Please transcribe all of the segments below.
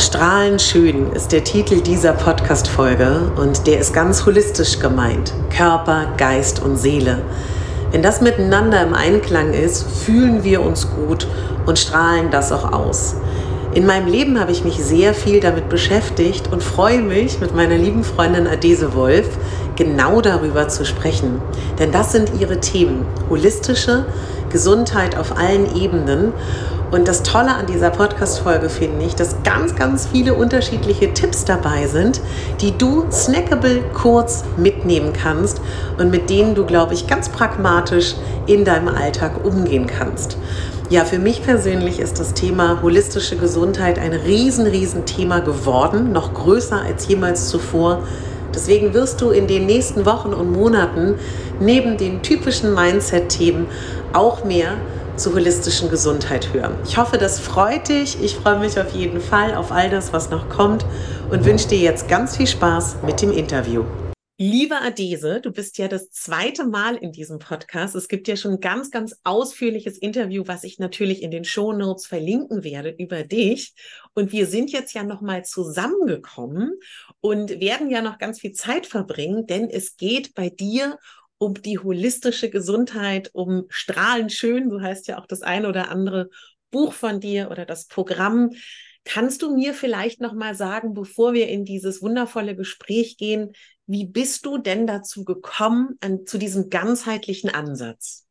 Strahlend schön ist der Titel dieser Podcast-Folge und der ist ganz holistisch gemeint. Körper, Geist und Seele. Wenn das miteinander im Einklang ist, fühlen wir uns gut und strahlen das auch aus. In meinem Leben habe ich mich sehr viel damit beschäftigt und freue mich, mit meiner lieben Freundin Adese Wolf genau darüber zu sprechen. Denn das sind ihre Themen. Holistische Gesundheit auf allen Ebenen. Und das Tolle an dieser Podcast-Folge finde ich, dass ganz, ganz viele unterschiedliche Tipps dabei sind, die du snackable kurz mitnehmen kannst und mit denen du, glaube ich, ganz pragmatisch in deinem Alltag umgehen kannst. Ja, für mich persönlich ist das Thema holistische Gesundheit ein riesen, riesen Thema geworden, noch größer als jemals zuvor. Deswegen wirst du in den nächsten Wochen und Monaten neben den typischen Mindset-Themen auch mehr zur holistischen Gesundheit hören. Ich hoffe, das freut dich. Ich freue mich auf jeden Fall auf all das, was noch kommt und wünsche dir jetzt ganz viel Spaß mit dem Interview. Liebe Adese, du bist ja das zweite Mal in diesem Podcast. Es gibt ja schon ein ganz, ganz ausführliches Interview, was ich natürlich in den Show Notes verlinken werde über dich. Und wir sind jetzt ja nochmal zusammengekommen und werden ja noch ganz viel Zeit verbringen, denn es geht bei dir um die holistische Gesundheit, um strahlend schön. Du heißt ja auch das eine oder andere Buch von dir oder das Programm. Kannst du mir vielleicht noch mal sagen, bevor wir in dieses wundervolle Gespräch gehen, wie bist du denn dazu gekommen, an, zu diesem ganzheitlichen Ansatz?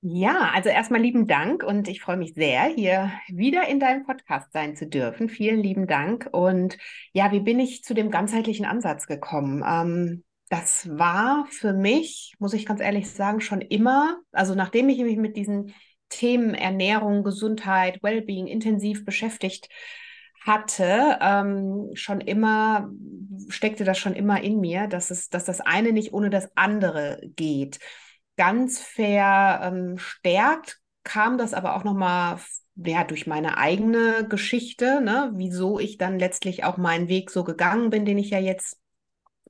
Ja, also erstmal lieben Dank und ich freue mich sehr, hier wieder in deinem Podcast sein zu dürfen. Vielen lieben Dank. Und ja, wie bin ich zu dem ganzheitlichen Ansatz gekommen? Ähm, das war für mich, muss ich ganz ehrlich sagen, schon immer, also nachdem ich mich mit diesen Themen Ernährung, Gesundheit, Wellbeing intensiv beschäftigt hatte, ähm, schon immer, steckte das schon immer in mir, dass es, dass das eine nicht ohne das andere geht. Ganz verstärkt ähm, kam das aber auch nochmal ja, durch meine eigene Geschichte, ne, wieso ich dann letztlich auch meinen Weg so gegangen bin, den ich ja jetzt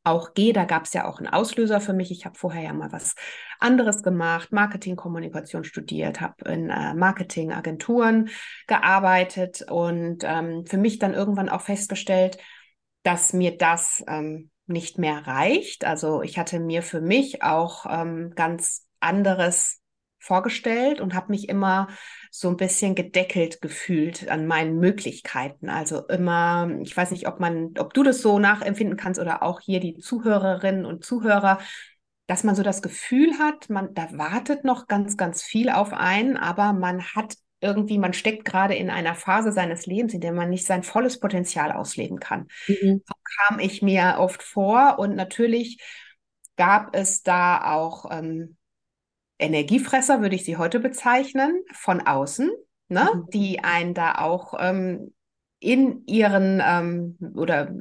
auch gehe. Da gab es ja auch einen Auslöser für mich. Ich habe vorher ja mal was anderes gemacht, Marketingkommunikation studiert, habe in äh, Marketingagenturen gearbeitet und ähm, für mich dann irgendwann auch festgestellt, dass mir das ähm, nicht mehr reicht. Also ich hatte mir für mich auch ähm, ganz anderes vorgestellt und habe mich immer so ein bisschen gedeckelt gefühlt an meinen Möglichkeiten. Also immer, ich weiß nicht, ob man, ob du das so nachempfinden kannst oder auch hier die Zuhörerinnen und Zuhörer, dass man so das Gefühl hat, man, da wartet noch ganz, ganz viel auf einen, aber man hat irgendwie, man steckt gerade in einer Phase seines Lebens, in der man nicht sein volles Potenzial ausleben kann. Mhm. So kam ich mir oft vor und natürlich gab es da auch ähm, Energiefresser, würde ich sie heute bezeichnen, von außen, ne? Mhm. die einen da auch ähm, in ihren ähm, oder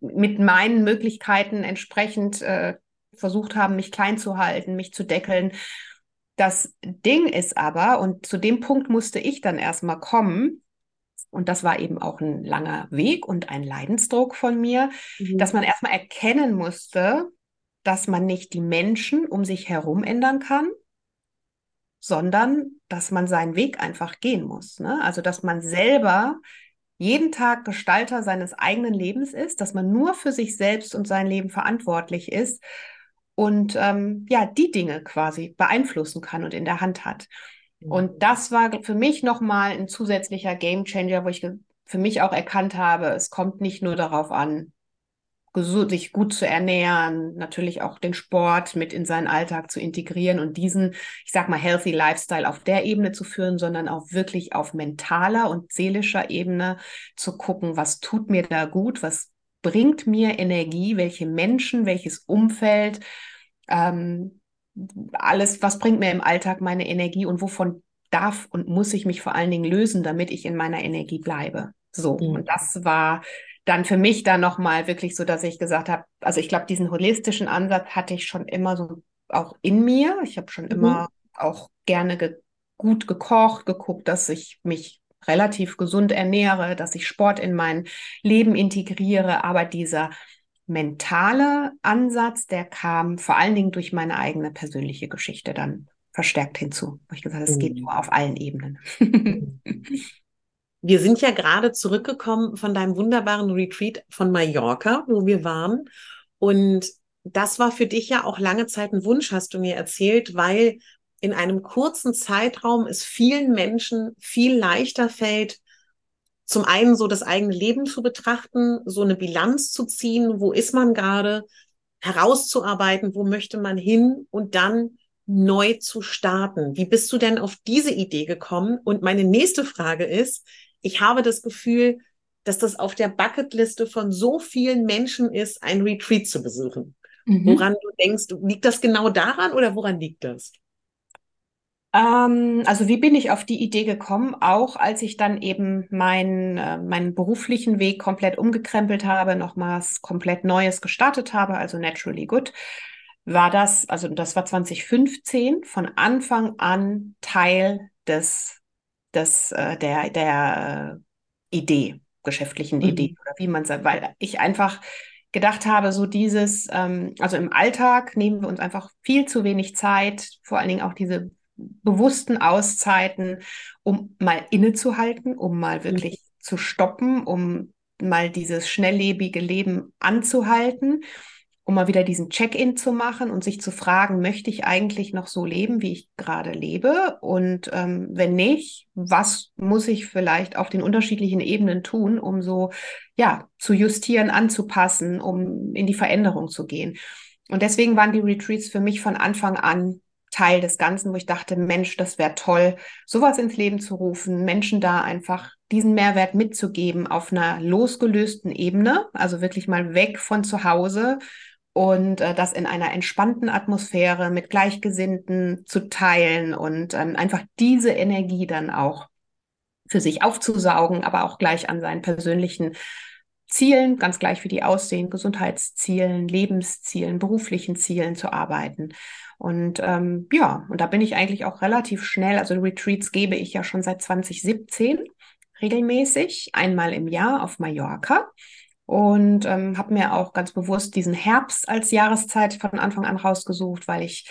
mit meinen Möglichkeiten entsprechend äh, versucht haben, mich klein zu halten, mich zu deckeln. Das Ding ist aber, und zu dem Punkt musste ich dann erstmal kommen, und das war eben auch ein langer Weg und ein Leidensdruck von mir, mhm. dass man erstmal erkennen musste, dass man nicht die Menschen um sich herum ändern kann, sondern dass man seinen Weg einfach gehen muss. Ne? Also dass man selber jeden Tag Gestalter seines eigenen Lebens ist, dass man nur für sich selbst und sein Leben verantwortlich ist und ähm, ja, die Dinge quasi beeinflussen kann und in der Hand hat. Mhm. Und das war für mich nochmal ein zusätzlicher Gamechanger, wo ich für mich auch erkannt habe, es kommt nicht nur darauf an, sich gut zu ernähren, natürlich auch den Sport mit in seinen Alltag zu integrieren und diesen, ich sag mal, healthy Lifestyle auf der Ebene zu führen, sondern auch wirklich auf mentaler und seelischer Ebene zu gucken, was tut mir da gut, was bringt mir Energie, welche Menschen, welches Umfeld, ähm, alles, was bringt mir im Alltag meine Energie und wovon darf und muss ich mich vor allen Dingen lösen, damit ich in meiner Energie bleibe. So, mhm. und das war dann für mich dann nochmal wirklich so, dass ich gesagt habe, also ich glaube, diesen holistischen Ansatz hatte ich schon immer so auch in mir. Ich habe schon mhm. immer auch gerne ge gut gekocht, geguckt, dass ich mich relativ gesund ernähre, dass ich Sport in mein Leben integriere, aber dieser mentale Ansatz, der kam vor allen Dingen durch meine eigene persönliche Geschichte dann verstärkt hinzu. Wo ich gesagt habe, es geht mhm. nur auf allen Ebenen. Wir sind ja gerade zurückgekommen von deinem wunderbaren Retreat von Mallorca, wo wir waren. Und das war für dich ja auch lange Zeit ein Wunsch, hast du mir erzählt, weil in einem kurzen Zeitraum es vielen Menschen viel leichter fällt, zum einen so das eigene Leben zu betrachten, so eine Bilanz zu ziehen, wo ist man gerade, herauszuarbeiten, wo möchte man hin und dann neu zu starten. Wie bist du denn auf diese Idee gekommen? Und meine nächste Frage ist, ich habe das Gefühl, dass das auf der Bucketliste von so vielen Menschen ist, ein Retreat zu besuchen. Mhm. Woran du denkst, liegt das genau daran oder woran liegt das? Ähm, also wie bin ich auf die Idee gekommen? Auch als ich dann eben mein, äh, meinen beruflichen Weg komplett umgekrempelt habe, nochmals komplett Neues gestartet habe, also Naturally Good, war das, also das war 2015, von Anfang an Teil des, des äh, der, der äh, Idee, geschäftlichen mhm. Idee oder wie man sagt, weil ich einfach gedacht habe, so dieses, ähm, also im Alltag nehmen wir uns einfach viel zu wenig Zeit, vor allen Dingen auch diese bewussten Auszeiten, um mal innezuhalten, um mal wirklich mhm. zu stoppen, um mal dieses schnelllebige Leben anzuhalten, um mal wieder diesen Check-in zu machen und sich zu fragen, möchte ich eigentlich noch so leben, wie ich gerade lebe? Und ähm, wenn nicht, was muss ich vielleicht auf den unterschiedlichen Ebenen tun, um so ja zu justieren, anzupassen, um in die Veränderung zu gehen? Und deswegen waren die Retreats für mich von Anfang an Teil des Ganzen, wo ich dachte, Mensch, das wäre toll, sowas ins Leben zu rufen, Menschen da einfach diesen Mehrwert mitzugeben auf einer losgelösten Ebene, also wirklich mal weg von zu Hause und äh, das in einer entspannten Atmosphäre mit Gleichgesinnten zu teilen und ähm, einfach diese Energie dann auch für sich aufzusaugen, aber auch gleich an seinen persönlichen Zielen, ganz gleich wie die aussehen, Gesundheitszielen, Lebenszielen, beruflichen Zielen zu arbeiten. Und ähm, ja, und da bin ich eigentlich auch relativ schnell, also Retreats gebe ich ja schon seit 2017 regelmäßig, einmal im Jahr auf Mallorca. Und ähm, habe mir auch ganz bewusst diesen Herbst als Jahreszeit von Anfang an rausgesucht, weil ich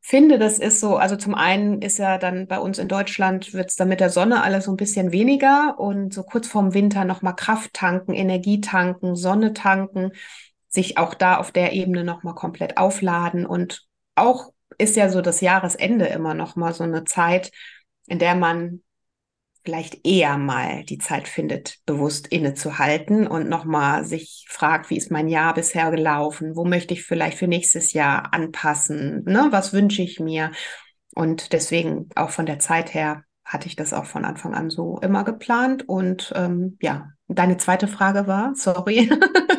finde, das ist so, also zum einen ist ja dann bei uns in Deutschland, wird es dann mit der Sonne alles so ein bisschen weniger und so kurz vorm Winter nochmal Kraft tanken, Energie tanken, Sonne tanken, sich auch da auf der Ebene nochmal komplett aufladen. Und auch ist ja so das Jahresende immer nochmal so eine Zeit, in der man vielleicht eher mal die Zeit findet, bewusst innezuhalten und nochmal sich fragt, wie ist mein Jahr bisher gelaufen? Wo möchte ich vielleicht für nächstes Jahr anpassen? Ne? Was wünsche ich mir? Und deswegen auch von der Zeit her hatte ich das auch von Anfang an so immer geplant. Und ähm, ja, deine zweite Frage war, sorry.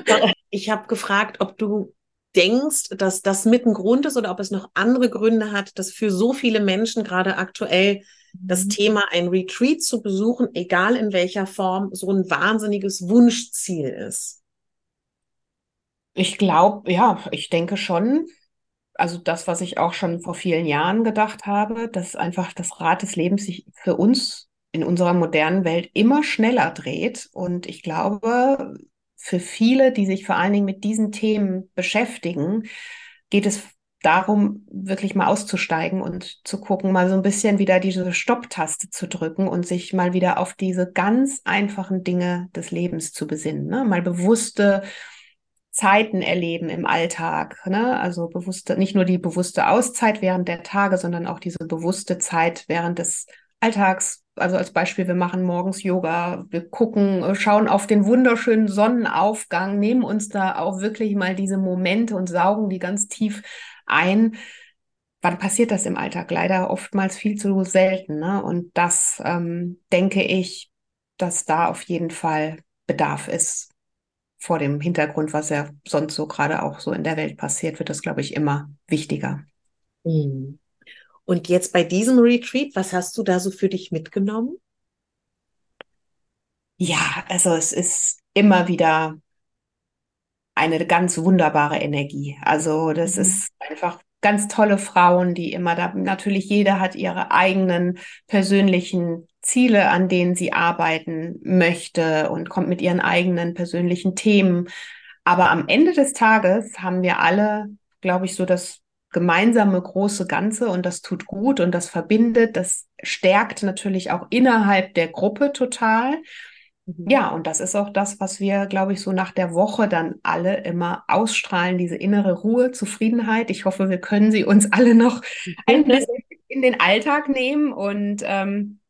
ich habe gefragt, ob du denkst, dass das mit ein Grund ist oder ob es noch andere Gründe hat, dass für so viele Menschen gerade aktuell das mhm. Thema ein Retreat zu besuchen, egal in welcher Form, so ein wahnsinniges Wunschziel ist? Ich glaube, ja, ich denke schon. Also das, was ich auch schon vor vielen Jahren gedacht habe, dass einfach das Rad des Lebens sich für uns in unserer modernen Welt immer schneller dreht. Und ich glaube, für viele, die sich vor allen Dingen mit diesen Themen beschäftigen, geht es darum, wirklich mal auszusteigen und zu gucken, mal so ein bisschen wieder diese Stopptaste zu drücken und sich mal wieder auf diese ganz einfachen Dinge des Lebens zu besinnen. Ne? Mal bewusste Zeiten erleben im Alltag. Ne? Also bewusste, nicht nur die bewusste Auszeit während der Tage, sondern auch diese bewusste Zeit während des Alltags. Also als Beispiel, wir machen morgens Yoga, wir gucken, schauen auf den wunderschönen Sonnenaufgang, nehmen uns da auch wirklich mal diese Momente und saugen die ganz tief ein. Wann passiert das im Alltag? Leider oftmals viel zu selten. Ne? Und das ähm, denke ich, dass da auf jeden Fall Bedarf ist. Vor dem Hintergrund, was ja sonst so gerade auch so in der Welt passiert, wird das, glaube ich, immer wichtiger. Mhm. Und jetzt bei diesem Retreat, was hast du da so für dich mitgenommen? Ja, also es ist immer wieder eine ganz wunderbare Energie. Also das mhm. ist einfach ganz tolle Frauen, die immer da, natürlich jeder hat ihre eigenen persönlichen Ziele, an denen sie arbeiten möchte und kommt mit ihren eigenen persönlichen Themen. Aber am Ende des Tages haben wir alle, glaube ich, so das gemeinsame große Ganze und das tut gut und das verbindet, das stärkt natürlich auch innerhalb der Gruppe total. Mhm. Ja, und das ist auch das, was wir, glaube ich, so nach der Woche dann alle immer ausstrahlen, diese innere Ruhe, Zufriedenheit. Ich hoffe, wir können sie uns alle noch ein bisschen in den Alltag nehmen. Und ähm,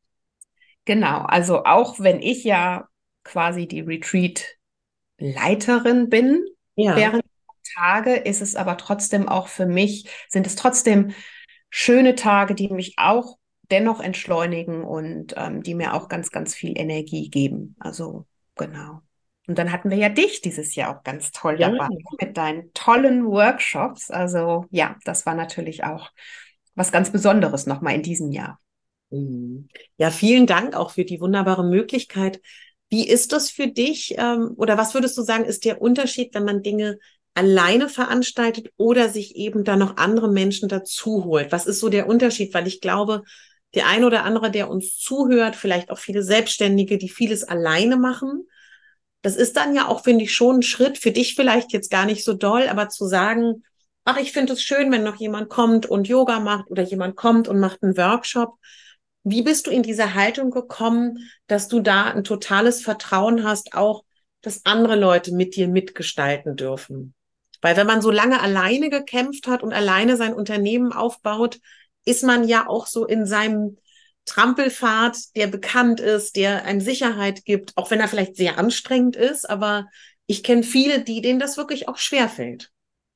genau, also auch wenn ich ja quasi die Retreat-Leiterin bin, ja. während Tage ist es aber trotzdem auch für mich, sind es trotzdem schöne Tage, die mich auch dennoch entschleunigen und ähm, die mir auch ganz, ganz viel Energie geben. Also genau. Und dann hatten wir ja dich dieses Jahr auch ganz toll ja. dabei mit deinen tollen Workshops. Also ja, das war natürlich auch was ganz Besonderes nochmal in diesem Jahr. Mhm. Ja, vielen Dank auch für die wunderbare Möglichkeit. Wie ist das für dich ähm, oder was würdest du sagen, ist der Unterschied, wenn man Dinge alleine veranstaltet oder sich eben da noch andere Menschen dazu holt? Was ist so der Unterschied? Weil ich glaube, der ein oder andere, der uns zuhört, vielleicht auch viele Selbstständige, die vieles alleine machen. Das ist dann ja auch, finde ich, schon ein Schritt für dich vielleicht jetzt gar nicht so doll, aber zu sagen, ach, ich finde es schön, wenn noch jemand kommt und Yoga macht oder jemand kommt und macht einen Workshop. Wie bist du in diese Haltung gekommen, dass du da ein totales Vertrauen hast, auch, dass andere Leute mit dir mitgestalten dürfen? Weil wenn man so lange alleine gekämpft hat und alleine sein Unternehmen aufbaut, ist man ja auch so in seinem Trampelfahrt, der bekannt ist, der einem Sicherheit gibt, auch wenn er vielleicht sehr anstrengend ist, aber ich kenne viele, die denen das wirklich auch schwerfällt.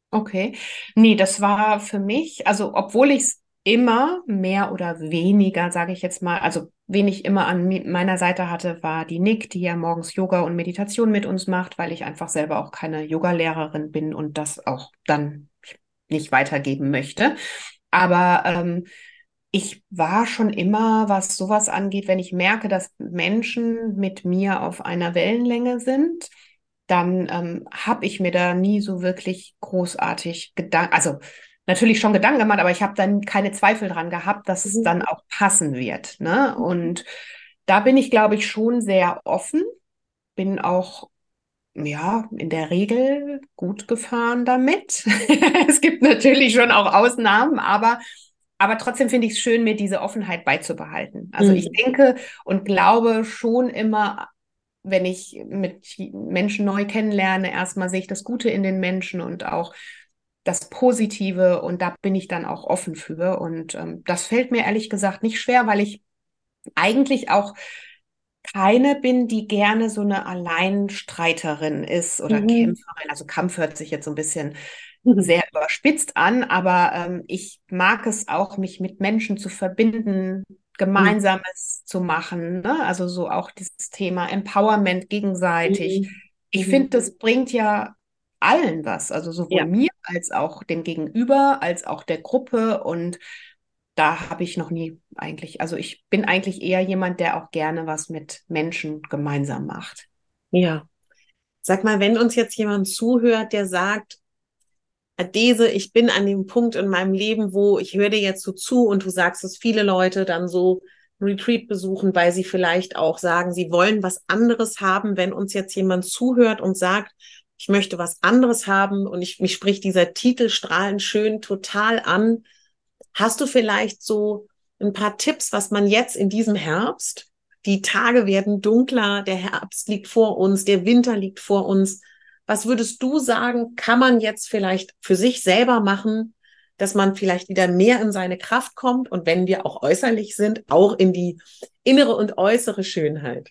Okay. Nee, das war für mich, also obwohl ich es immer mehr oder weniger, sage ich jetzt mal, also wen ich immer an meiner Seite hatte, war die Nick, die ja morgens Yoga und Meditation mit uns macht, weil ich einfach selber auch keine Yogalehrerin bin und das auch dann nicht weitergeben möchte. Aber ähm, ich war schon immer, was sowas angeht, wenn ich merke, dass Menschen mit mir auf einer Wellenlänge sind, dann ähm, habe ich mir da nie so wirklich großartig Gedanken, also natürlich schon Gedanken gemacht, aber ich habe dann keine Zweifel dran gehabt, dass es mhm. dann auch passen wird. Ne? Mhm. Und da bin ich, glaube ich, schon sehr offen, bin auch ja, in der Regel gut gefahren damit. es gibt natürlich schon auch Ausnahmen, aber, aber trotzdem finde ich es schön, mir diese Offenheit beizubehalten. Also mhm. ich denke und glaube schon immer, wenn ich mit Menschen neu kennenlerne, erstmal sehe ich das Gute in den Menschen und auch das Positive und da bin ich dann auch offen für. Und ähm, das fällt mir ehrlich gesagt nicht schwer, weil ich eigentlich auch keine bin, die gerne so eine Alleinstreiterin ist oder mhm. Kämpferin. Also Kampf hört sich jetzt so ein bisschen sehr überspitzt an, aber ähm, ich mag es auch, mich mit Menschen zu verbinden, Gemeinsames mhm. zu machen. Ne? Also so auch dieses Thema Empowerment gegenseitig. Mhm. Ich mhm. finde, das bringt ja allen was, also sowohl ja. mir als auch dem Gegenüber, als auch der Gruppe und da habe ich noch nie eigentlich, also ich bin eigentlich eher jemand, der auch gerne was mit Menschen gemeinsam macht. Ja. Sag mal, wenn uns jetzt jemand zuhört, der sagt, Adese, ich bin an dem Punkt in meinem Leben, wo ich höre dir jetzt so zu und du sagst, dass viele Leute dann so Retreat besuchen, weil sie vielleicht auch sagen, sie wollen was anderes haben. Wenn uns jetzt jemand zuhört und sagt, ich möchte was anderes haben und ich, mich spricht dieser Titel strahlend schön total an, Hast du vielleicht so ein paar Tipps, was man jetzt in diesem Herbst, die Tage werden dunkler, der Herbst liegt vor uns, der Winter liegt vor uns. Was würdest du sagen, kann man jetzt vielleicht für sich selber machen, dass man vielleicht wieder mehr in seine Kraft kommt und wenn wir auch äußerlich sind, auch in die innere und äußere Schönheit?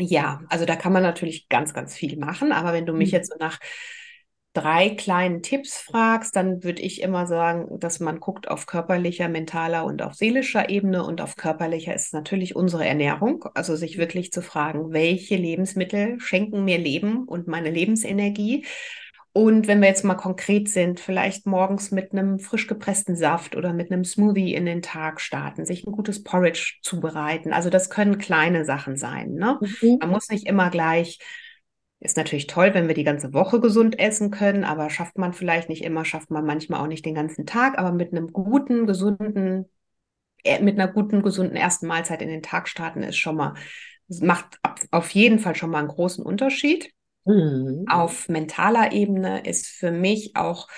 Ja, also da kann man natürlich ganz, ganz viel machen. Aber wenn du mich mhm. jetzt so nach drei kleinen Tipps fragst, dann würde ich immer sagen, dass man guckt auf körperlicher, mentaler und auf seelischer Ebene. Und auf körperlicher ist natürlich unsere Ernährung. Also sich wirklich zu fragen, welche Lebensmittel schenken mir Leben und meine Lebensenergie. Und wenn wir jetzt mal konkret sind, vielleicht morgens mit einem frisch gepressten Saft oder mit einem Smoothie in den Tag starten, sich ein gutes Porridge zubereiten. Also das können kleine Sachen sein. Ne? Mhm. Man muss nicht immer gleich, ist natürlich toll, wenn wir die ganze Woche gesund essen können, aber schafft man vielleicht nicht immer, schafft man manchmal auch nicht den ganzen Tag, aber mit einem guten, gesunden, äh, mit einer guten, gesunden ersten Mahlzeit in den Tag starten ist schon mal, macht auf jeden Fall schon mal einen großen Unterschied. Mhm. Auf mentaler Ebene ist für mich auch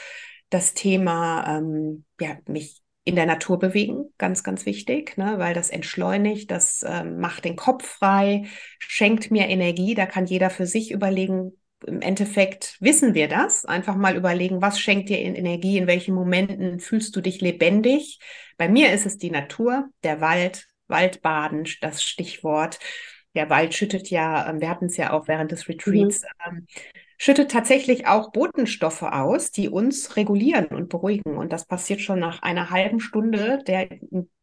das Thema, ähm, ja, mich in der Natur bewegen, ganz, ganz wichtig, ne, weil das entschleunigt, das ähm, macht den Kopf frei, schenkt mir Energie. Da kann jeder für sich überlegen, im Endeffekt wissen wir das. Einfach mal überlegen, was schenkt dir Energie, in welchen Momenten fühlst du dich lebendig. Bei mir ist es die Natur, der Wald, Waldbaden, das Stichwort der Wald schüttet ja, ähm, wir hatten es ja auch während des Retreats, mhm. ähm, schüttet tatsächlich auch Botenstoffe aus, die uns regulieren und beruhigen. Und das passiert schon nach einer halben Stunde, der,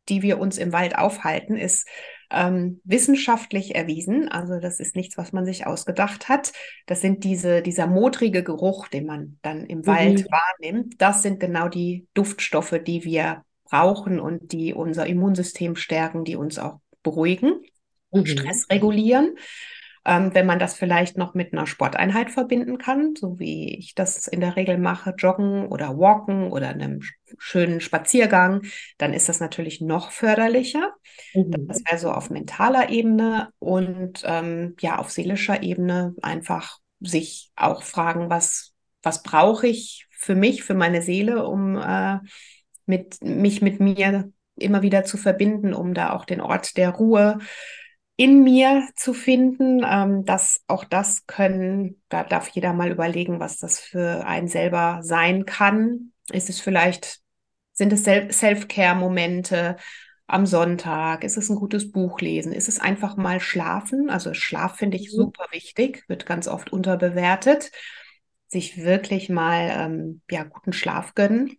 die wir uns im Wald aufhalten, ist ähm, wissenschaftlich erwiesen. Also das ist nichts, was man sich ausgedacht hat. Das sind diese, dieser modrige Geruch, den man dann im mhm. Wald wahrnimmt. Das sind genau die Duftstoffe, die wir brauchen und die unser Immunsystem stärken, die uns auch beruhigen mhm. Stress regulieren. Ähm, wenn man das vielleicht noch mit einer Sporteinheit verbinden kann, so wie ich das in der Regel mache, joggen oder walken oder einem schönen Spaziergang, dann ist das natürlich noch förderlicher. Mhm. Das wäre so auf mentaler Ebene und ähm, ja, auf seelischer Ebene einfach sich auch fragen, was, was brauche ich für mich, für meine Seele, um äh, mit, mich mit mir immer wieder zu verbinden, um da auch den Ort der Ruhe in mir zu finden. Ähm, dass auch das können, da darf jeder mal überlegen, was das für einen selber sein kann. Ist es vielleicht, sind es Self-Care-Momente am Sonntag? Ist es ein gutes Buch lesen? Ist es einfach mal schlafen? Also Schlaf finde ich mhm. super wichtig, wird ganz oft unterbewertet. Sich wirklich mal ähm, ja, guten Schlaf gönnen.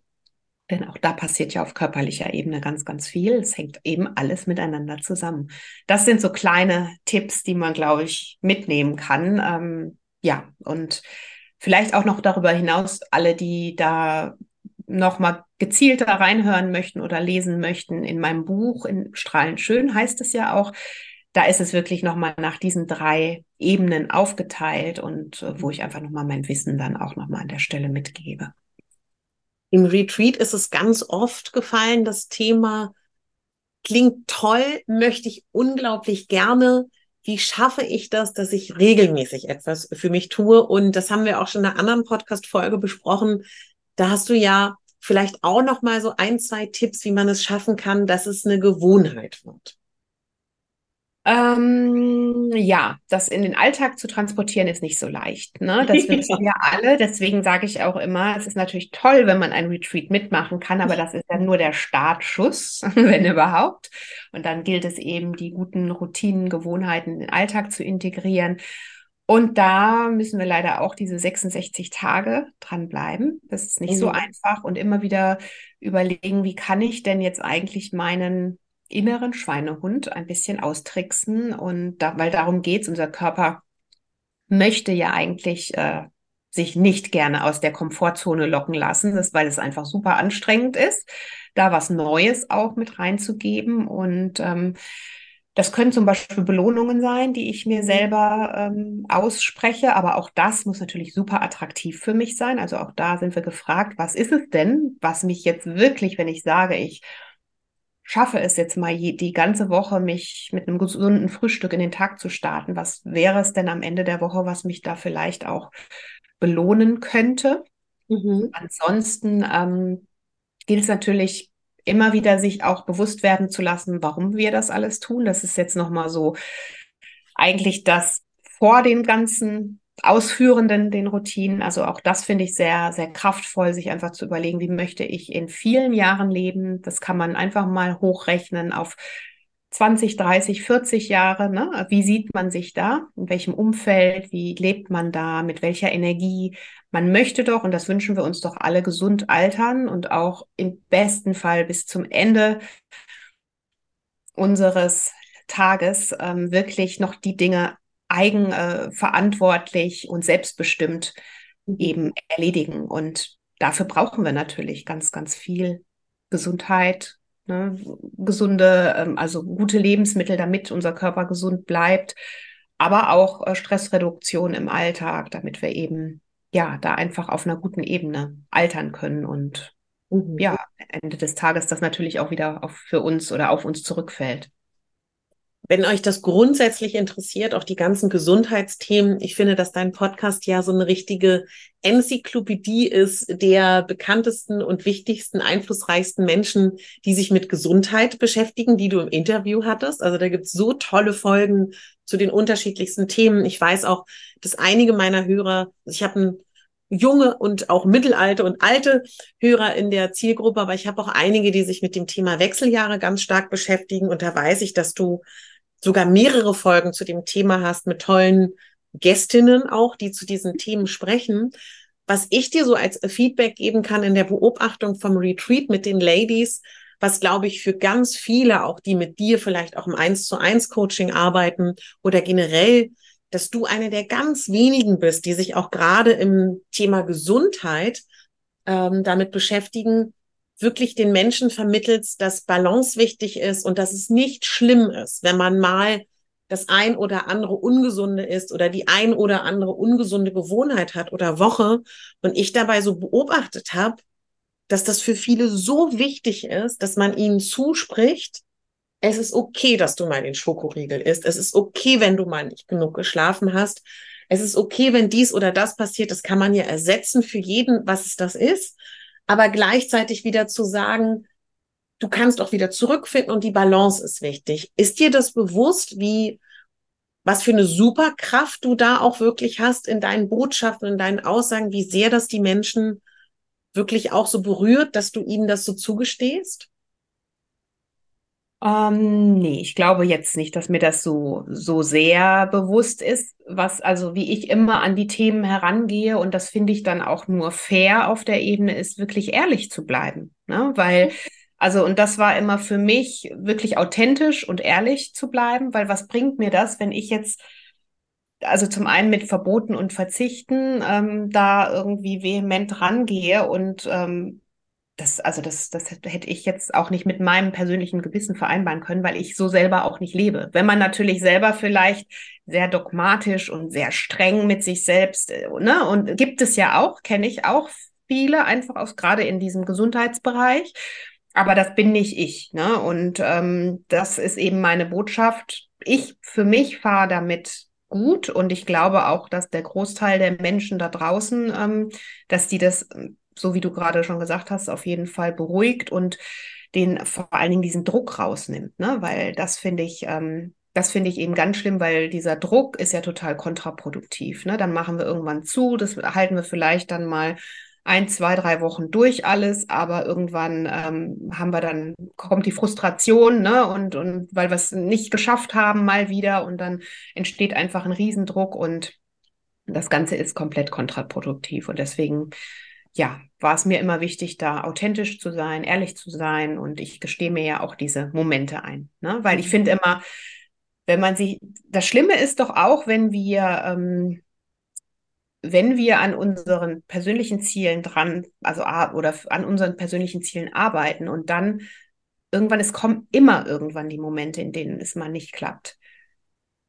Denn auch da passiert ja auf körperlicher Ebene ganz, ganz viel. Es hängt eben alles miteinander zusammen. Das sind so kleine Tipps, die man, glaube ich, mitnehmen kann. Ähm, ja, und vielleicht auch noch darüber hinaus alle, die da noch mal gezielter reinhören möchten oder lesen möchten in meinem Buch in Strahlend schön heißt es ja auch. Da ist es wirklich noch mal nach diesen drei Ebenen aufgeteilt und äh, wo ich einfach noch mal mein Wissen dann auch noch mal an der Stelle mitgebe. Im Retreat ist es ganz oft gefallen, das Thema klingt toll, möchte ich unglaublich gerne. Wie schaffe ich das, dass ich regelmäßig etwas für mich tue? Und das haben wir auch schon in einer anderen Podcast-Folge besprochen. Da hast du ja vielleicht auch noch mal so ein, zwei Tipps, wie man es schaffen kann, dass es eine Gewohnheit wird. Ähm, ja, das in den Alltag zu transportieren ist nicht so leicht. Ne? Das wissen wir alle. Deswegen sage ich auch immer, es ist natürlich toll, wenn man ein Retreat mitmachen kann, aber das ist ja nur der Startschuss, wenn überhaupt. Und dann gilt es eben, die guten Routinen, Gewohnheiten in den Alltag zu integrieren. Und da müssen wir leider auch diese 66 Tage dranbleiben. Das ist nicht mhm. so einfach und immer wieder überlegen, wie kann ich denn jetzt eigentlich meinen inneren Schweinehund ein bisschen austricksen. Und da, weil darum geht's, unser Körper möchte ja eigentlich äh, sich nicht gerne aus der Komfortzone locken lassen, das, weil es einfach super anstrengend ist, da was Neues auch mit reinzugeben. Und ähm, das können zum Beispiel Belohnungen sein, die ich mir selber ähm, ausspreche, aber auch das muss natürlich super attraktiv für mich sein. Also auch da sind wir gefragt, was ist es denn, was mich jetzt wirklich, wenn ich sage, ich schaffe es jetzt mal die ganze Woche, mich mit einem gesunden Frühstück in den Tag zu starten, was wäre es denn am Ende der Woche, was mich da vielleicht auch belohnen könnte? Mhm. Ansonsten ähm, gilt es natürlich immer wieder, sich auch bewusst werden zu lassen, warum wir das alles tun. Das ist jetzt nochmal so eigentlich das vor den ganzen Ausführenden, den Routinen. Also auch das finde ich sehr, sehr kraftvoll, sich einfach zu überlegen, wie möchte ich in vielen Jahren leben. Das kann man einfach mal hochrechnen auf 20, 30, 40 Jahre. Ne? Wie sieht man sich da? In welchem Umfeld? Wie lebt man da? Mit welcher Energie? Man möchte doch, und das wünschen wir uns doch alle, gesund altern und auch im besten Fall bis zum Ende unseres Tages ähm, wirklich noch die Dinge eigenverantwortlich äh, und selbstbestimmt mhm. eben erledigen. Und dafür brauchen wir natürlich ganz, ganz viel Gesundheit, ne? gesunde, ähm, also gute Lebensmittel, damit unser Körper gesund bleibt, aber auch äh, Stressreduktion im Alltag, damit wir eben ja da einfach auf einer guten Ebene altern können und mhm. ja, Ende des Tages das natürlich auch wieder auf, für uns oder auf uns zurückfällt. Wenn euch das grundsätzlich interessiert, auch die ganzen Gesundheitsthemen, ich finde, dass dein Podcast ja so eine richtige Enzyklopädie ist der bekanntesten und wichtigsten, einflussreichsten Menschen, die sich mit Gesundheit beschäftigen, die du im Interview hattest. Also da gibt's so tolle Folgen zu den unterschiedlichsten Themen. Ich weiß auch, dass einige meiner Hörer, also ich habe ein junge und auch mittelalte und alte Hörer in der Zielgruppe, aber ich habe auch einige, die sich mit dem Thema Wechseljahre ganz stark beschäftigen. Und da weiß ich, dass du sogar mehrere Folgen zu dem Thema hast mit tollen Gästinnen auch, die zu diesen Themen sprechen. Was ich dir so als Feedback geben kann in der Beobachtung vom Retreat mit den Ladies, was glaube ich für ganz viele, auch die mit dir vielleicht auch im Eins zu eins Coaching arbeiten oder generell, dass du eine der ganz wenigen bist, die sich auch gerade im Thema Gesundheit ähm, damit beschäftigen, wirklich den Menschen vermittelst, dass Balance wichtig ist und dass es nicht schlimm ist, wenn man mal das ein oder andere Ungesunde ist oder die ein oder andere ungesunde Gewohnheit hat oder Woche und ich dabei so beobachtet habe, dass das für viele so wichtig ist, dass man ihnen zuspricht, es ist okay, dass du mal den Schokoriegel isst. Es ist okay, wenn du mal nicht genug geschlafen hast. Es ist okay, wenn dies oder das passiert. Das kann man ja ersetzen für jeden, was es das ist aber gleichzeitig wieder zu sagen, du kannst auch wieder zurückfinden und die Balance ist wichtig. Ist dir das bewusst, wie, was für eine Superkraft du da auch wirklich hast in deinen Botschaften, in deinen Aussagen, wie sehr das die Menschen wirklich auch so berührt, dass du ihnen das so zugestehst? Ähm, nee, ich glaube jetzt nicht, dass mir das so, so sehr bewusst ist, was, also wie ich immer an die Themen herangehe und das finde ich dann auch nur fair auf der Ebene ist, wirklich ehrlich zu bleiben, ne? Weil, also, und das war immer für mich wirklich authentisch und ehrlich zu bleiben, weil was bringt mir das, wenn ich jetzt also zum einen mit Verboten und Verzichten ähm, da irgendwie vehement rangehe und ähm, das, also das, das hätte ich jetzt auch nicht mit meinem persönlichen Gewissen vereinbaren können, weil ich so selber auch nicht lebe. Wenn man natürlich selber vielleicht sehr dogmatisch und sehr streng mit sich selbst, äh, ne, und gibt es ja auch, kenne ich auch viele, einfach aus gerade in diesem Gesundheitsbereich. Aber das bin nicht ich, ne? Und ähm, das ist eben meine Botschaft. Ich für mich fahre damit gut und ich glaube auch, dass der Großteil der Menschen da draußen, ähm, dass die das so wie du gerade schon gesagt hast, auf jeden Fall beruhigt und den vor allen Dingen diesen Druck rausnimmt, ne? Weil das finde ich, ähm, das finde ich eben ganz schlimm, weil dieser Druck ist ja total kontraproduktiv. Ne? Dann machen wir irgendwann zu, das halten wir vielleicht dann mal ein, zwei, drei Wochen durch alles, aber irgendwann ähm, haben wir dann, kommt die Frustration, ne, und, und weil wir es nicht geschafft haben, mal wieder, und dann entsteht einfach ein Riesendruck und das Ganze ist komplett kontraproduktiv. Und deswegen ja, war es mir immer wichtig, da authentisch zu sein, ehrlich zu sein und ich gestehe mir ja auch diese Momente ein, ne? weil ich mhm. finde immer, wenn man sich, das Schlimme ist doch auch, wenn wir, ähm, wenn wir an unseren persönlichen Zielen dran, also oder an unseren persönlichen Zielen arbeiten und dann irgendwann, es kommen immer irgendwann die Momente, in denen es mal nicht klappt.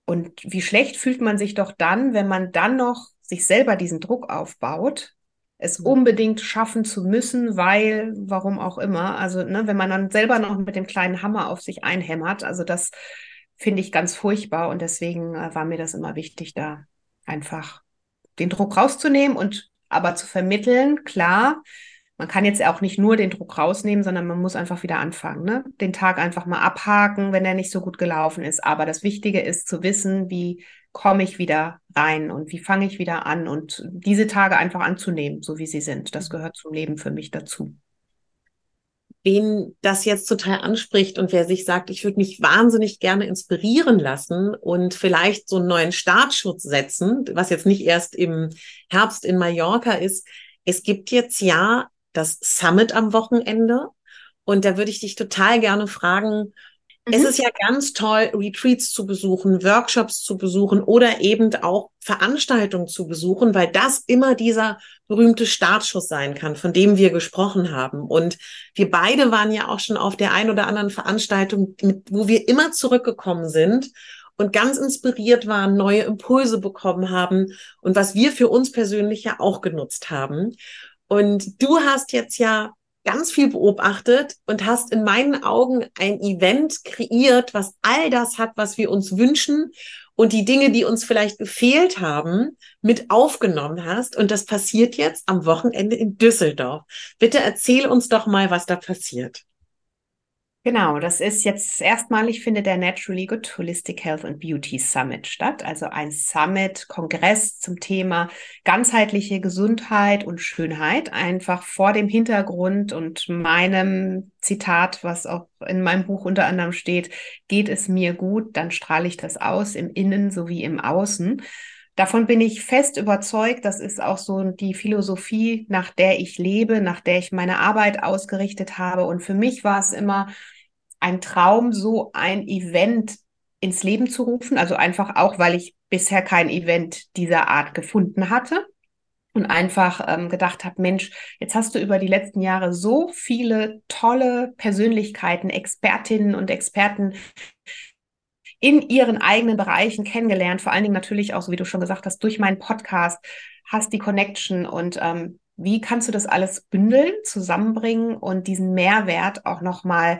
Und wie schlecht fühlt man sich doch dann, wenn man dann noch sich selber diesen Druck aufbaut es mhm. unbedingt schaffen zu müssen, weil, warum auch immer, also ne, wenn man dann selber noch mit dem kleinen Hammer auf sich einhämmert, also das finde ich ganz furchtbar und deswegen äh, war mir das immer wichtig, da einfach den Druck rauszunehmen und aber zu vermitteln, klar, man kann jetzt auch nicht nur den Druck rausnehmen, sondern man muss einfach wieder anfangen, ne? Den Tag einfach mal abhaken, wenn er nicht so gut gelaufen ist. Aber das Wichtige ist zu wissen, wie komme ich wieder rein und wie fange ich wieder an und diese Tage einfach anzunehmen, so wie sie sind. Das mhm. gehört zum Leben für mich dazu. Wen das jetzt total anspricht und wer sich sagt, ich würde mich wahnsinnig gerne inspirieren lassen und vielleicht so einen neuen Startschutz setzen, was jetzt nicht erst im Herbst in Mallorca ist. Es gibt jetzt ja das Summit am Wochenende und da würde ich dich total gerne fragen, Mhm. Es ist ja ganz toll, Retreats zu besuchen, Workshops zu besuchen oder eben auch Veranstaltungen zu besuchen, weil das immer dieser berühmte Startschuss sein kann, von dem wir gesprochen haben. Und wir beide waren ja auch schon auf der ein oder anderen Veranstaltung, wo wir immer zurückgekommen sind und ganz inspiriert waren, neue Impulse bekommen haben und was wir für uns persönlich ja auch genutzt haben. Und du hast jetzt ja ganz viel beobachtet und hast in meinen Augen ein Event kreiert, was all das hat, was wir uns wünschen und die Dinge, die uns vielleicht gefehlt haben, mit aufgenommen hast. Und das passiert jetzt am Wochenende in Düsseldorf. Bitte erzähl uns doch mal, was da passiert. Genau, das ist jetzt erstmalig findet der Naturally Good Holistic Health and Beauty Summit statt, also ein Summit, Kongress zum Thema ganzheitliche Gesundheit und Schönheit, einfach vor dem Hintergrund und meinem Zitat, was auch in meinem Buch unter anderem steht, geht es mir gut, dann strahle ich das aus im Innen sowie im Außen. Davon bin ich fest überzeugt. Das ist auch so die Philosophie, nach der ich lebe, nach der ich meine Arbeit ausgerichtet habe. Und für mich war es immer ein Traum, so ein Event ins Leben zu rufen. Also einfach auch, weil ich bisher kein Event dieser Art gefunden hatte und einfach ähm, gedacht habe, Mensch, jetzt hast du über die letzten Jahre so viele tolle Persönlichkeiten, Expertinnen und Experten in ihren eigenen Bereichen kennengelernt, vor allen Dingen natürlich auch, so wie du schon gesagt hast, durch meinen Podcast, hast die Connection und ähm, wie kannst du das alles bündeln, zusammenbringen und diesen Mehrwert auch nochmal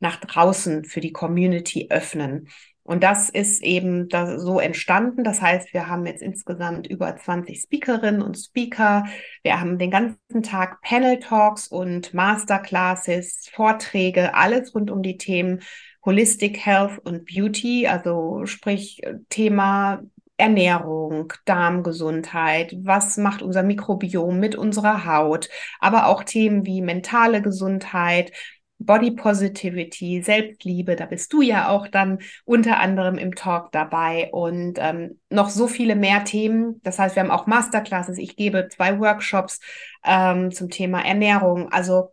nach draußen für die Community öffnen? Und das ist eben da so entstanden. Das heißt, wir haben jetzt insgesamt über 20 Speakerinnen und Speaker. Wir haben den ganzen Tag Panel Talks und Masterclasses, Vorträge, alles rund um die Themen Holistic Health und Beauty, also sprich äh, Thema Ernährung, Darmgesundheit, was macht unser Mikrobiom mit unserer Haut, aber auch Themen wie mentale Gesundheit, Body Positivity, Selbstliebe, da bist du ja auch dann unter anderem im Talk dabei und ähm, noch so viele mehr Themen. Das heißt, wir haben auch Masterclasses. Ich gebe zwei Workshops ähm, zum Thema Ernährung. Also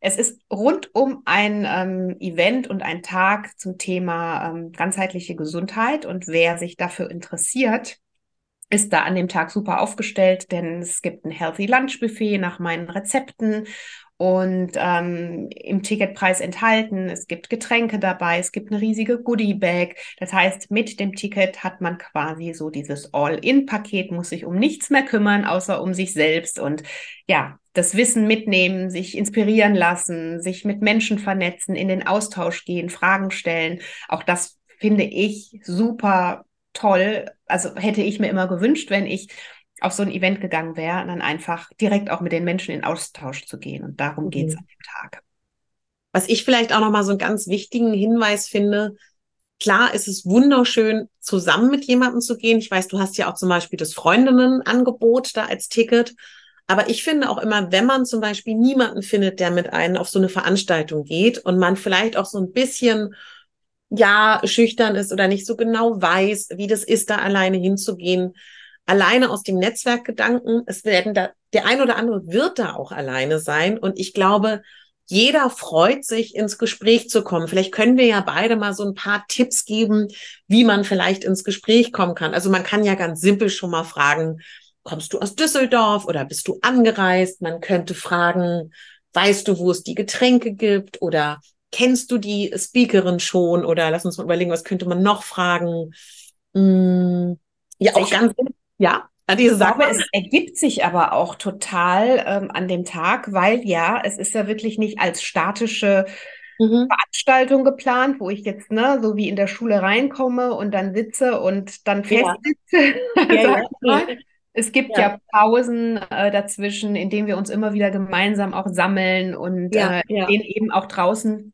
es ist rund um ein ähm, Event und ein Tag zum Thema ähm, ganzheitliche Gesundheit. Und wer sich dafür interessiert, ist da an dem Tag super aufgestellt, denn es gibt ein Healthy Lunch Buffet nach meinen Rezepten und ähm, im Ticketpreis enthalten. Es gibt Getränke dabei, es gibt eine riesige Goodie-Bag. Das heißt, mit dem Ticket hat man quasi so dieses All-In-Paket, muss sich um nichts mehr kümmern, außer um sich selbst und ja, das Wissen mitnehmen, sich inspirieren lassen, sich mit Menschen vernetzen, in den Austausch gehen, Fragen stellen. Auch das finde ich super toll. Also hätte ich mir immer gewünscht, wenn ich auf so ein Event gegangen wäre, dann einfach direkt auch mit den Menschen in Austausch zu gehen. Und darum mhm. geht es an dem Tag. Was ich vielleicht auch nochmal so einen ganz wichtigen Hinweis finde, klar ist es wunderschön, zusammen mit jemandem zu gehen. Ich weiß, du hast ja auch zum Beispiel das Freundinnenangebot da als Ticket. Aber ich finde auch immer, wenn man zum Beispiel niemanden findet, der mit einem auf so eine Veranstaltung geht und man vielleicht auch so ein bisschen ja, schüchtern ist oder nicht so genau weiß, wie das ist, da alleine hinzugehen, alleine aus dem Netzwerkgedanken. Es werden da, der ein oder andere wird da auch alleine sein. Und ich glaube, jeder freut sich, ins Gespräch zu kommen. Vielleicht können wir ja beide mal so ein paar Tipps geben, wie man vielleicht ins Gespräch kommen kann. Also man kann ja ganz simpel schon mal fragen, kommst du aus Düsseldorf oder bist du angereist? Man könnte fragen, weißt du, wo es die Getränke gibt oder kennst du die Speakerin schon oder lass uns mal überlegen, was könnte man noch fragen? Hm, ja, auch ganz ja, diese ich glaube, es ergibt sich aber auch total ähm, an dem Tag, weil ja, es ist ja wirklich nicht als statische mhm. Veranstaltung geplant, wo ich jetzt ne, so wie in der Schule reinkomme und dann sitze und dann festsitze. Ja. ja, ja. Es gibt ja, ja Pausen äh, dazwischen, in denen wir uns immer wieder gemeinsam auch sammeln und äh, in denen eben auch draußen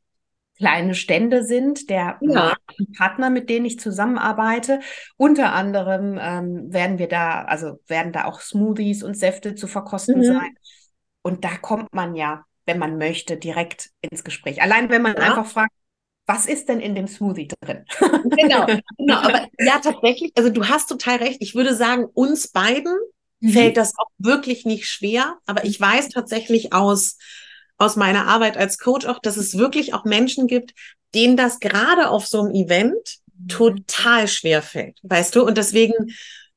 kleine Stände sind, der ja. Partner, mit denen ich zusammenarbeite. Unter anderem ähm, werden wir da, also werden da auch Smoothies und Säfte zu verkosten mhm. sein. Und da kommt man ja, wenn man möchte, direkt ins Gespräch. Allein wenn man ja. einfach fragt, was ist denn in dem Smoothie drin? genau, genau. Aber ja, tatsächlich, also du hast total recht. Ich würde sagen, uns beiden mhm. fällt das auch wirklich nicht schwer. Aber ich weiß tatsächlich aus aus meiner Arbeit als Coach auch, dass es wirklich auch Menschen gibt, denen das gerade auf so einem Event mhm. total schwer fällt, weißt du? Und deswegen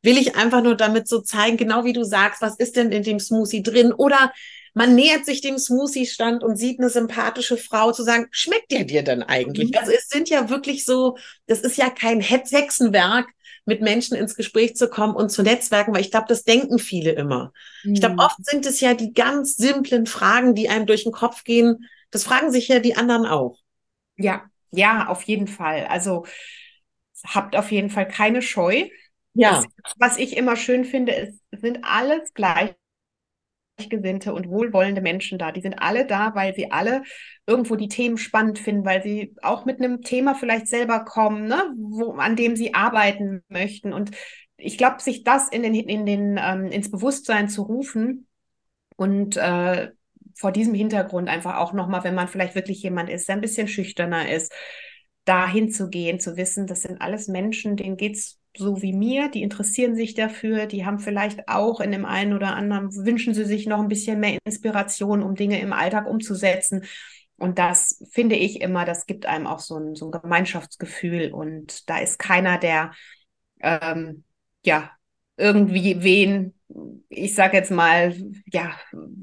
will ich einfach nur damit so zeigen, genau wie du sagst, was ist denn in dem Smoothie drin? Oder man nähert sich dem Smoothie-Stand und sieht eine sympathische Frau zu sagen, schmeckt der dir denn eigentlich? Mhm. Also es sind ja wirklich so, das ist ja kein Hexenwerk, mit Menschen ins Gespräch zu kommen und zu netzwerken, weil ich glaube, das denken viele immer. Mhm. Ich glaube, oft sind es ja die ganz simplen Fragen, die einem durch den Kopf gehen. Das fragen sich ja die anderen auch. Ja, ja, auf jeden Fall. Also habt auf jeden Fall keine Scheu. Ja. Das, was ich immer schön finde, ist, sind alles gleich gleichgesinnte und wohlwollende Menschen da. Die sind alle da, weil sie alle irgendwo die Themen spannend finden, weil sie auch mit einem Thema vielleicht selber kommen, ne, wo, an dem sie arbeiten möchten. Und ich glaube, sich das in den, in den, ähm, ins Bewusstsein zu rufen und äh, vor diesem Hintergrund einfach auch nochmal, wenn man vielleicht wirklich jemand ist, der ein bisschen schüchterner ist, dahin zu gehen, zu wissen, das sind alles Menschen, denen geht es so wie mir, die interessieren sich dafür, die haben vielleicht auch in dem einen oder anderen, wünschen sie sich noch ein bisschen mehr Inspiration, um Dinge im Alltag umzusetzen. Und das finde ich immer, das gibt einem auch so ein, so ein Gemeinschaftsgefühl. Und da ist keiner, der ähm, ja irgendwie wen, ich sage jetzt mal, ja,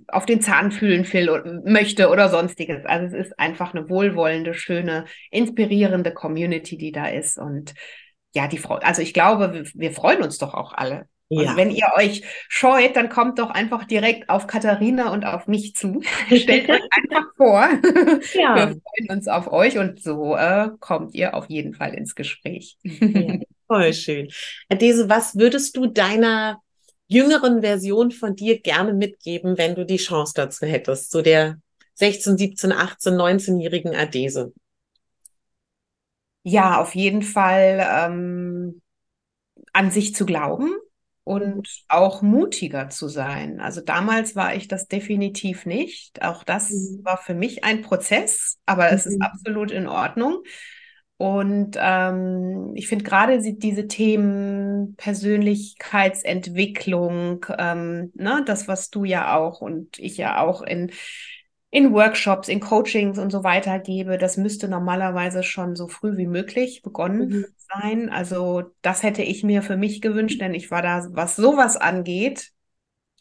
auf den Zahn fühlen will, möchte oder sonstiges. Also es ist einfach eine wohlwollende, schöne, inspirierende Community, die da ist. Und ja, die Frau, also ich glaube, wir, wir freuen uns doch auch alle. Ja. Und wenn ihr euch scheut, dann kommt doch einfach direkt auf Katharina und auf mich zu. Stellt euch einfach vor. Ja. Wir freuen uns auf euch und so äh, kommt ihr auf jeden Fall ins Gespräch. Ja, voll schön. Adese, was würdest du deiner jüngeren Version von dir gerne mitgeben, wenn du die Chance dazu hättest, so der 16, 17, 18, 19-jährigen Adese? Ja, auf jeden Fall ähm, an sich zu glauben und mhm. auch mutiger zu sein. Also damals war ich das definitiv nicht. Auch das mhm. war für mich ein Prozess, aber es ist mhm. absolut in Ordnung. Und ähm, ich finde gerade diese Themen Persönlichkeitsentwicklung, ähm, ne, das, was du ja auch und ich ja auch in in Workshops, in Coachings und so weiter gebe, das müsste normalerweise schon so früh wie möglich begonnen mhm. sein. Also das hätte ich mir für mich gewünscht, denn ich war da, was sowas angeht,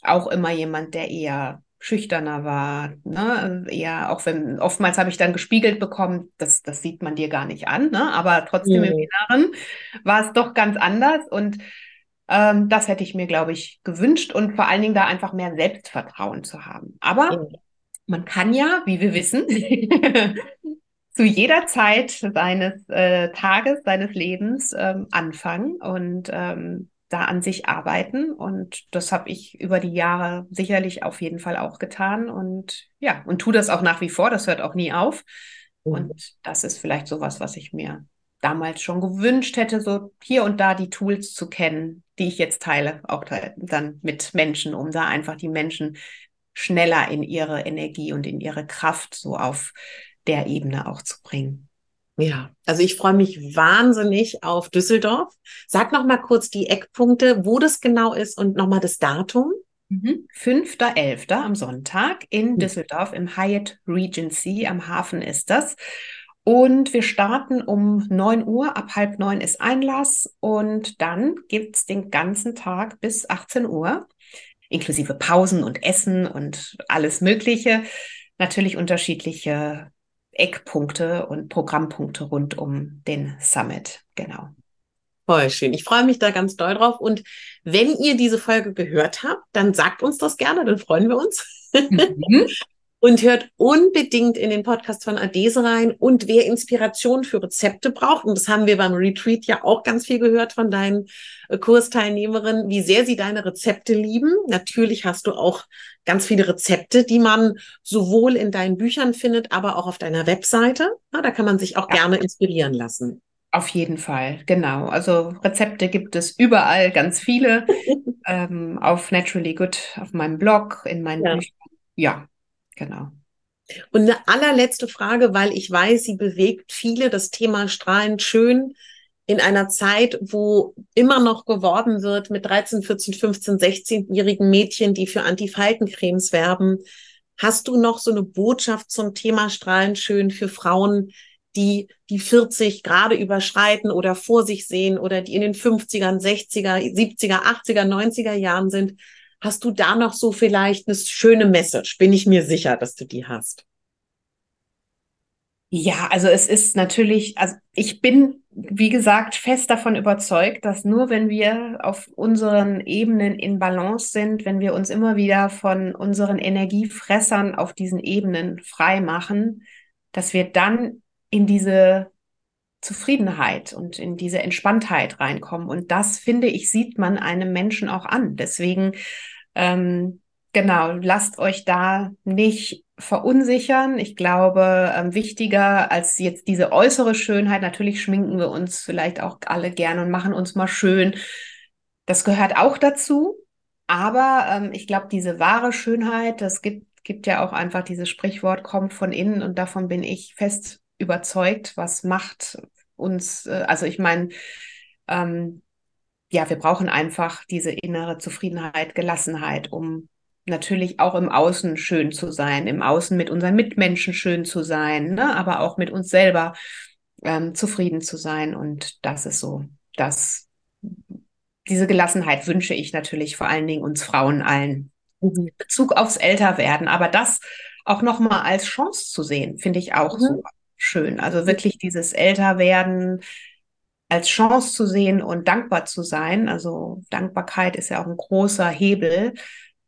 auch immer jemand, der eher schüchterner war, ne? eher auch wenn oftmals habe ich dann gespiegelt bekommen, das, das sieht man dir gar nicht an, ne? aber trotzdem mhm. im Inneren war es doch ganz anders und ähm, das hätte ich mir, glaube ich, gewünscht und vor allen Dingen da einfach mehr Selbstvertrauen zu haben. Aber mhm man kann ja, wie wir wissen, zu jeder Zeit seines äh, Tages, seines Lebens ähm, anfangen und ähm, da an sich arbeiten. Und das habe ich über die Jahre sicherlich auf jeden Fall auch getan. Und ja, und tu das auch nach wie vor. Das hört auch nie auf. Mhm. Und das ist vielleicht sowas, was ich mir damals schon gewünscht hätte, so hier und da die Tools zu kennen, die ich jetzt teile, auch dann mit Menschen, um da einfach die Menschen schneller in ihre Energie und in ihre Kraft so auf der Ebene auch zu bringen. Ja, also ich freue mich wahnsinnig auf Düsseldorf. Sag noch mal kurz die Eckpunkte, wo das genau ist und noch mal das Datum. Mhm. 5.11. am Sonntag in mhm. Düsseldorf im Hyatt Regency am Hafen ist das. Und wir starten um 9 Uhr, ab halb neun ist Einlass und dann gibt's den ganzen Tag bis 18 Uhr inklusive Pausen und Essen und alles Mögliche. Natürlich unterschiedliche Eckpunkte und Programmpunkte rund um den Summit. Genau. Voll schön. Ich freue mich da ganz doll drauf. Und wenn ihr diese Folge gehört habt, dann sagt uns das gerne, dann freuen wir uns. Mhm. Und hört unbedingt in den Podcast von Adese rein. Und wer Inspiration für Rezepte braucht, und das haben wir beim Retreat ja auch ganz viel gehört von deinen äh, Kursteilnehmerinnen, wie sehr sie deine Rezepte lieben. Natürlich hast du auch ganz viele Rezepte, die man sowohl in deinen Büchern findet, aber auch auf deiner Webseite. Ja, da kann man sich auch ja. gerne inspirieren lassen. Auf jeden Fall, genau. Also Rezepte gibt es überall, ganz viele. ähm, auf Naturally Good, auf meinem Blog, in meinen ja. Büchern. Ja, Genau. Und eine allerletzte Frage, weil ich weiß, sie bewegt viele, das Thema strahlend schön in einer Zeit, wo immer noch geworben wird mit 13, 14, 15, 16-jährigen Mädchen, die für Antifaltencremes werben. Hast du noch so eine Botschaft zum Thema strahlend schön für Frauen, die die 40 gerade überschreiten oder vor sich sehen oder die in den 50ern, 60er, 70er, 80er, 90er Jahren sind. Hast du da noch so vielleicht eine schöne Message? Bin ich mir sicher, dass du die hast. Ja, also es ist natürlich, also ich bin, wie gesagt, fest davon überzeugt, dass nur wenn wir auf unseren Ebenen in Balance sind, wenn wir uns immer wieder von unseren Energiefressern auf diesen Ebenen frei machen, dass wir dann in diese Zufriedenheit und in diese Entspanntheit reinkommen. Und das, finde ich, sieht man einem Menschen auch an. Deswegen, ähm, genau, lasst euch da nicht verunsichern. Ich glaube, ähm, wichtiger als jetzt diese äußere Schönheit, natürlich schminken wir uns vielleicht auch alle gerne und machen uns mal schön. Das gehört auch dazu. Aber ähm, ich glaube, diese wahre Schönheit, das gibt, gibt ja auch einfach dieses Sprichwort, kommt von innen und davon bin ich fest überzeugt, was macht uns, äh, also ich meine, ähm, ja, wir brauchen einfach diese innere Zufriedenheit, Gelassenheit, um natürlich auch im Außen schön zu sein, im Außen mit unseren Mitmenschen schön zu sein, ne? aber auch mit uns selber ähm, zufrieden zu sein. Und das ist so, dass diese Gelassenheit wünsche ich natürlich vor allen Dingen uns Frauen allen. Mhm. Bezug aufs Älterwerden, aber das auch nochmal als Chance zu sehen, finde ich auch mhm. so schön. Also wirklich dieses Älterwerden als Chance zu sehen und dankbar zu sein. Also Dankbarkeit ist ja auch ein großer Hebel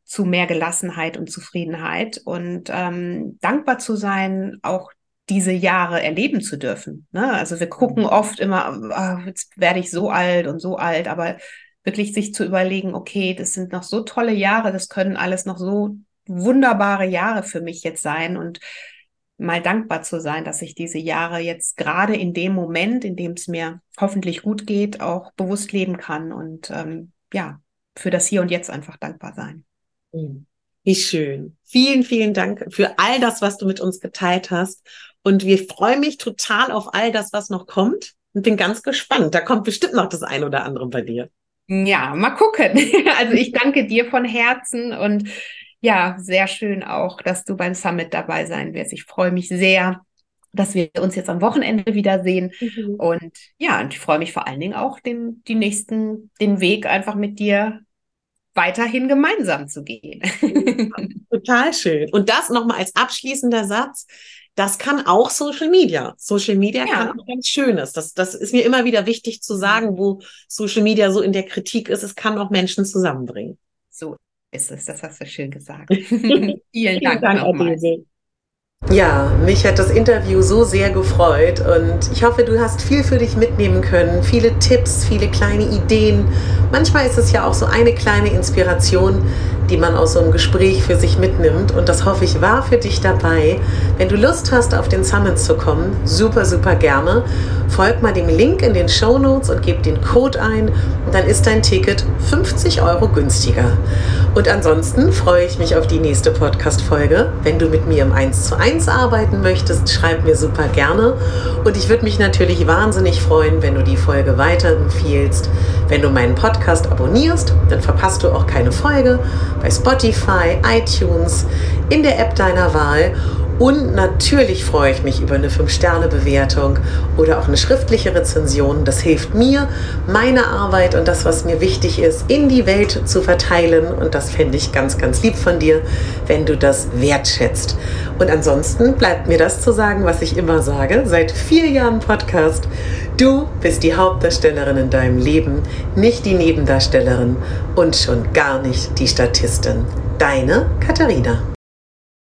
zu mehr Gelassenheit und Zufriedenheit und ähm, dankbar zu sein, auch diese Jahre erleben zu dürfen. Ne? Also wir gucken mhm. oft immer, oh, jetzt werde ich so alt und so alt, aber wirklich sich zu überlegen, okay, das sind noch so tolle Jahre, das können alles noch so wunderbare Jahre für mich jetzt sein und mal dankbar zu sein, dass ich diese Jahre jetzt gerade in dem Moment, in dem es mir hoffentlich gut geht, auch bewusst leben kann und ähm, ja, für das Hier und Jetzt einfach dankbar sein. Mhm. Wie schön. Vielen, vielen Dank für all das, was du mit uns geteilt hast. Und wir freuen mich total auf all das, was noch kommt. Und bin ganz gespannt. Da kommt bestimmt noch das ein oder andere bei dir. Ja, mal gucken. Also ich danke dir von Herzen und ja, sehr schön auch, dass du beim Summit dabei sein wirst. Ich freue mich sehr, dass wir uns jetzt am Wochenende wiedersehen. Mhm. Und ja, und ich freue mich vor allen Dingen auch, den, die nächsten, den Weg einfach mit dir weiterhin gemeinsam zu gehen. Total schön. Und das nochmal als abschließender Satz. Das kann auch Social Media. Social Media ja. kann auch ganz Schönes. Das, das ist mir immer wieder wichtig zu sagen, wo Social Media so in der Kritik ist. Es kann auch Menschen zusammenbringen. So ist es. Das hast du schön gesagt. Vielen, Vielen Dank, Dank nochmal. Ja, mich hat das Interview so sehr gefreut und ich hoffe, du hast viel für dich mitnehmen können, viele Tipps, viele kleine Ideen. Manchmal ist es ja auch so eine kleine Inspiration, die man aus so einem Gespräch für sich mitnimmt. Und das hoffe ich war für dich dabei. Wenn du Lust hast, auf den Summit zu kommen, super, super gerne. Folg mal dem Link in den Show Notes und gib den Code ein. Und dann ist dein Ticket 50 Euro günstiger. Und ansonsten freue ich mich auf die nächste Podcast-Folge. Wenn du mit mir im 1 zu 1 arbeiten möchtest, schreib mir super gerne. Und ich würde mich natürlich wahnsinnig freuen, wenn du die Folge weiterempfiehlst. Wenn du meinen Podcast abonnierst, dann verpasst du auch keine Folge bei Spotify, iTunes, in der App deiner Wahl. Und natürlich freue ich mich über eine 5-Sterne-Bewertung oder auch eine schriftliche Rezension. Das hilft mir, meine Arbeit und das, was mir wichtig ist, in die Welt zu verteilen. Und das fände ich ganz, ganz lieb von dir, wenn du das wertschätzt. Und ansonsten bleibt mir das zu sagen, was ich immer sage, seit vier Jahren Podcast. Du bist die Hauptdarstellerin in deinem Leben, nicht die Nebendarstellerin und schon gar nicht die Statistin. Deine Katharina.